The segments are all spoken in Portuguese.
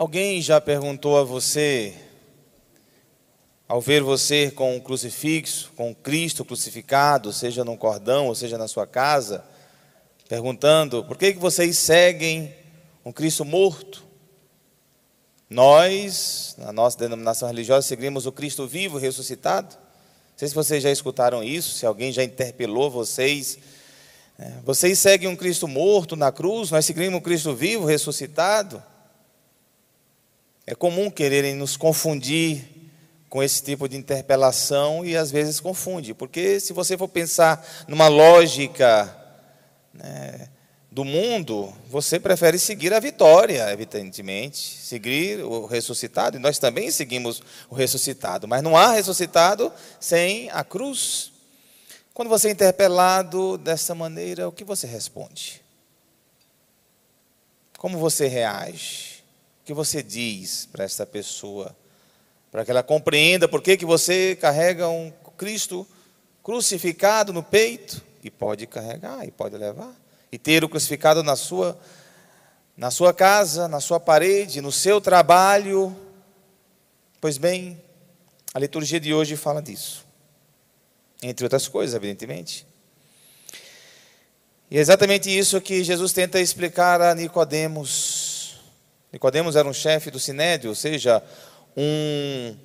Alguém já perguntou a você, ao ver você com um crucifixo, com Cristo crucificado, seja num cordão ou seja na sua casa, perguntando por que, que vocês seguem um Cristo morto? Nós, na nossa denominação religiosa, seguimos o Cristo vivo, ressuscitado. Não sei se vocês já escutaram isso, se alguém já interpelou vocês. É, vocês seguem um Cristo morto na cruz, nós seguimos um Cristo vivo, ressuscitado. É comum quererem nos confundir com esse tipo de interpelação e às vezes confunde, porque se você for pensar numa lógica né, do mundo, você prefere seguir a vitória, evidentemente, seguir o ressuscitado, e nós também seguimos o ressuscitado, mas não há ressuscitado sem a cruz. Quando você é interpelado dessa maneira, o que você responde? Como você reage? O que você diz para essa pessoa? Para que ela compreenda por que, que você carrega um Cristo crucificado no peito? E pode carregar, e pode levar e ter o crucificado na sua na sua casa, na sua parede, no seu trabalho. Pois bem, a liturgia de hoje fala disso. Entre outras coisas, evidentemente. E é exatamente isso que Jesus tenta explicar a Nicodemos. Nicodemos era um chefe do sinédrio, ou seja, um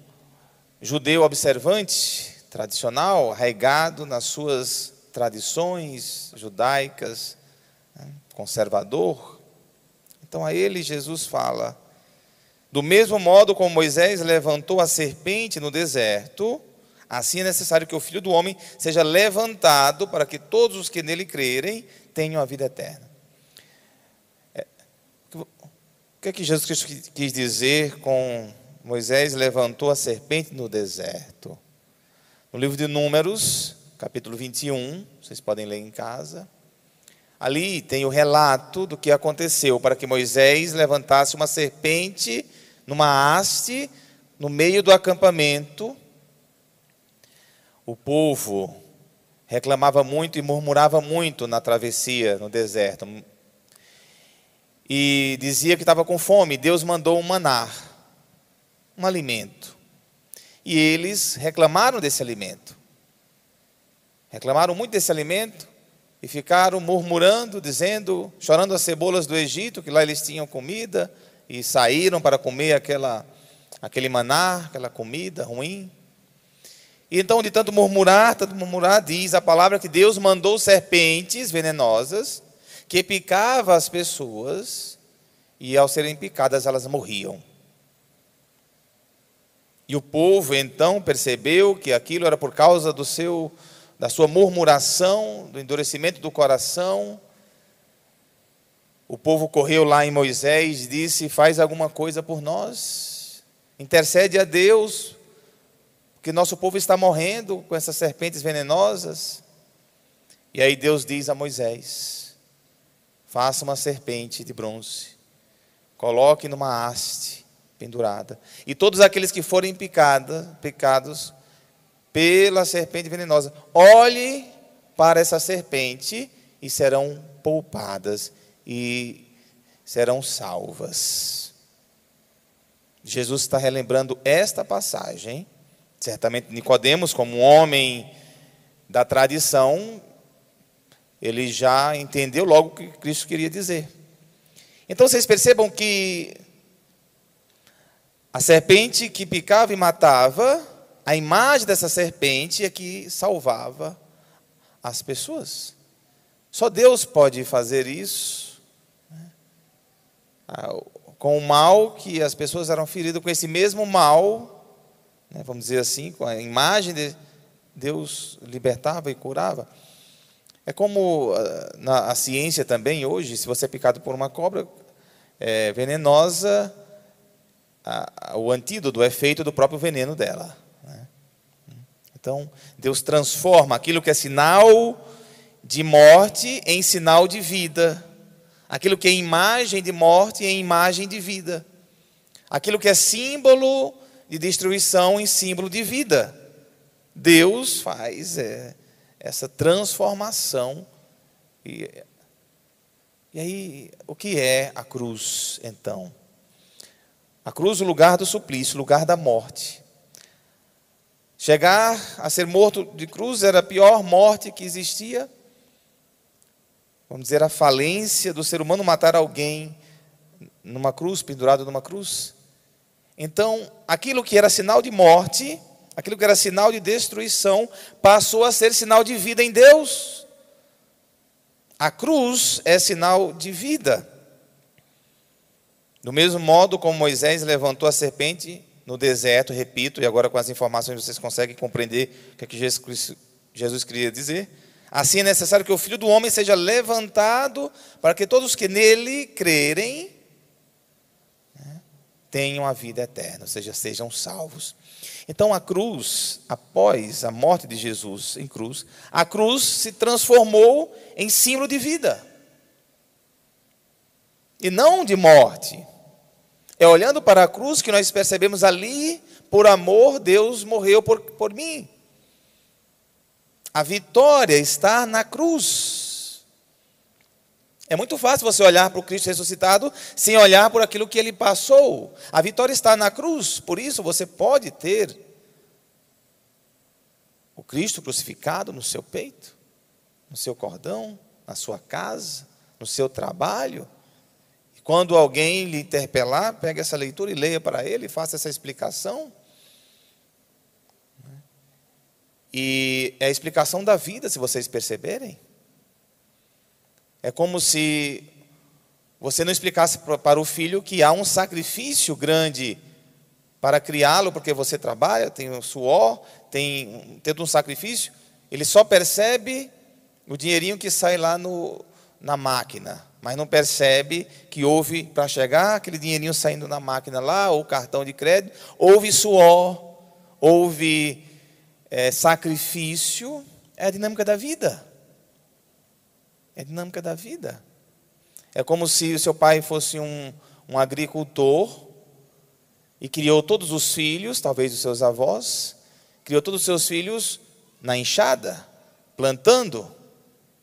judeu observante, tradicional, arraigado nas suas tradições judaicas, conservador. Então a ele Jesus fala: do mesmo modo como Moisés levantou a serpente no deserto, assim é necessário que o filho do homem seja levantado para que todos os que nele crerem tenham a vida eterna. É, o que é que Jesus Cristo quis dizer com Moisés levantou a serpente no deserto? No livro de Números, capítulo 21, vocês podem ler em casa. Ali tem o relato do que aconteceu para que Moisés levantasse uma serpente numa haste no meio do acampamento. O povo reclamava muito e murmurava muito na travessia no deserto. E dizia que estava com fome. Deus mandou um manar, um alimento. E eles reclamaram desse alimento. Reclamaram muito desse alimento e ficaram murmurando, dizendo, chorando as cebolas do Egito, que lá eles tinham comida, e saíram para comer aquela, aquele maná, aquela comida ruim. E então, de tanto murmurar, tanto murmurar, diz a palavra que Deus mandou serpentes venenosas que picava as pessoas e ao serem picadas elas morriam. E o povo então percebeu que aquilo era por causa do seu da sua murmuração, do endurecimento do coração. O povo correu lá em Moisés e disse: Faz alguma coisa por nós, intercede a Deus, porque nosso povo está morrendo com essas serpentes venenosas. E aí Deus diz a Moisés: Faça uma serpente de bronze, coloque numa haste pendurada, e todos aqueles que forem picada, picados pela serpente venenosa. Olhe para essa serpente e serão poupadas e serão salvas. Jesus está relembrando esta passagem. Certamente Nicodemos, como um homem da tradição, ele já entendeu logo o que Cristo queria dizer. Então vocês percebam que a serpente que picava e matava a imagem dessa serpente é que salvava as pessoas. Só Deus pode fazer isso. Né? Ah, com o mal que as pessoas eram feridas, com esse mesmo mal, né, vamos dizer assim, com a imagem de Deus libertava e curava. É como ah, na a ciência também hoje, se você é picado por uma cobra é, venenosa, a, a, o antídoto é feito do próprio veneno dela. Então, Deus transforma aquilo que é sinal de morte em sinal de vida. Aquilo que é imagem de morte em imagem de vida. Aquilo que é símbolo de destruição em símbolo de vida. Deus faz é, essa transformação. E, e aí, o que é a cruz, então? A cruz, o lugar do suplício, o lugar da morte. Chegar a ser morto de cruz era a pior morte que existia. Vamos dizer, a falência do ser humano matar alguém numa cruz, pendurado numa cruz. Então, aquilo que era sinal de morte, aquilo que era sinal de destruição, passou a ser sinal de vida em Deus. A cruz é sinal de vida. Do mesmo modo como Moisés levantou a serpente no deserto, repito, e agora com as informações vocês conseguem compreender o que, é que Jesus, Jesus queria dizer. Assim é necessário que o Filho do Homem seja levantado para que todos que nele crerem tenham a vida eterna, ou seja, sejam salvos. Então a cruz, após a morte de Jesus em cruz, a cruz se transformou em símbolo de vida. E não de morte. É olhando para a cruz que nós percebemos ali, por amor, Deus morreu por, por mim. A vitória está na cruz. É muito fácil você olhar para o Cristo ressuscitado sem olhar por aquilo que ele passou. A vitória está na cruz, por isso você pode ter o Cristo crucificado no seu peito, no seu cordão, na sua casa, no seu trabalho, quando alguém lhe interpelar, pegue essa leitura e leia para ele, faça essa explicação. E é a explicação da vida, se vocês perceberem. É como se você não explicasse para o filho que há um sacrifício grande para criá-lo, porque você trabalha, tem o suor, tem tendo um sacrifício, ele só percebe o dinheirinho que sai lá no, na máquina mas não percebe que houve, para chegar aquele dinheirinho saindo na máquina lá, ou cartão de crédito, houve suor, houve é, sacrifício, é a dinâmica da vida. É a dinâmica da vida. É como se o seu pai fosse um, um agricultor e criou todos os filhos, talvez os seus avós, criou todos os seus filhos na enxada, plantando.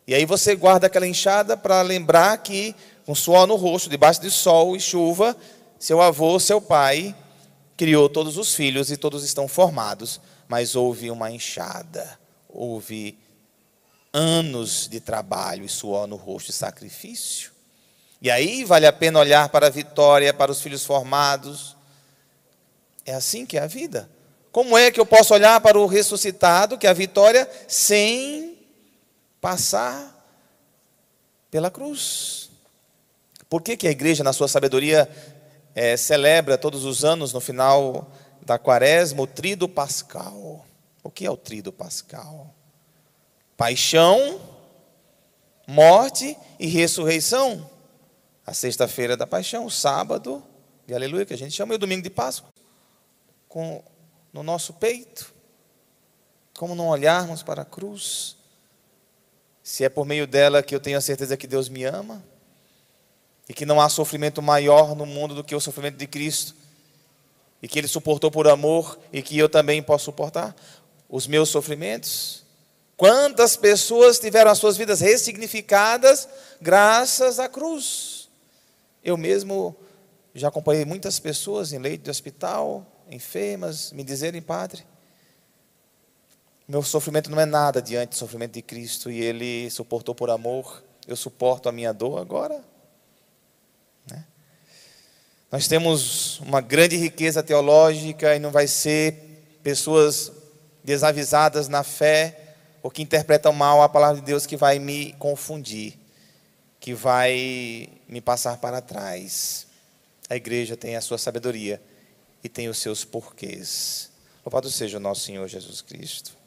E aí você guarda aquela enxada para lembrar que, com suor no rosto, debaixo de sol e chuva, seu avô, seu pai, criou todos os filhos e todos estão formados. Mas houve uma enxada, houve anos de trabalho e suor no rosto e sacrifício. E aí vale a pena olhar para a vitória, para os filhos formados. É assim que é a vida. Como é que eu posso olhar para o ressuscitado, que é a vitória, sem passar pela cruz. Por que, que a igreja, na sua sabedoria, é, celebra todos os anos, no final da quaresma, o trido pascal? O que é o trido pascal? Paixão, morte e ressurreição. A sexta-feira da paixão, o sábado de aleluia, que a gente chama, e o domingo de Páscoa, com, no nosso peito. Como não olharmos para a cruz? se é por meio dela que eu tenho a certeza que Deus me ama e que não há sofrimento maior no mundo do que o sofrimento de Cristo e que Ele suportou por amor e que eu também posso suportar os meus sofrimentos. Quantas pessoas tiveram as suas vidas ressignificadas graças à cruz? Eu mesmo já acompanhei muitas pessoas em leito de hospital, enfermas, me dizerem, Padre, meu sofrimento não é nada diante do sofrimento de Cristo e Ele suportou por amor. Eu suporto a minha dor agora. Né? Nós temos uma grande riqueza teológica e não vai ser pessoas desavisadas na fé ou que interpretam mal a palavra de Deus que vai me confundir, que vai me passar para trás. A igreja tem a sua sabedoria e tem os seus porquês. Louvado seja o nosso Senhor Jesus Cristo.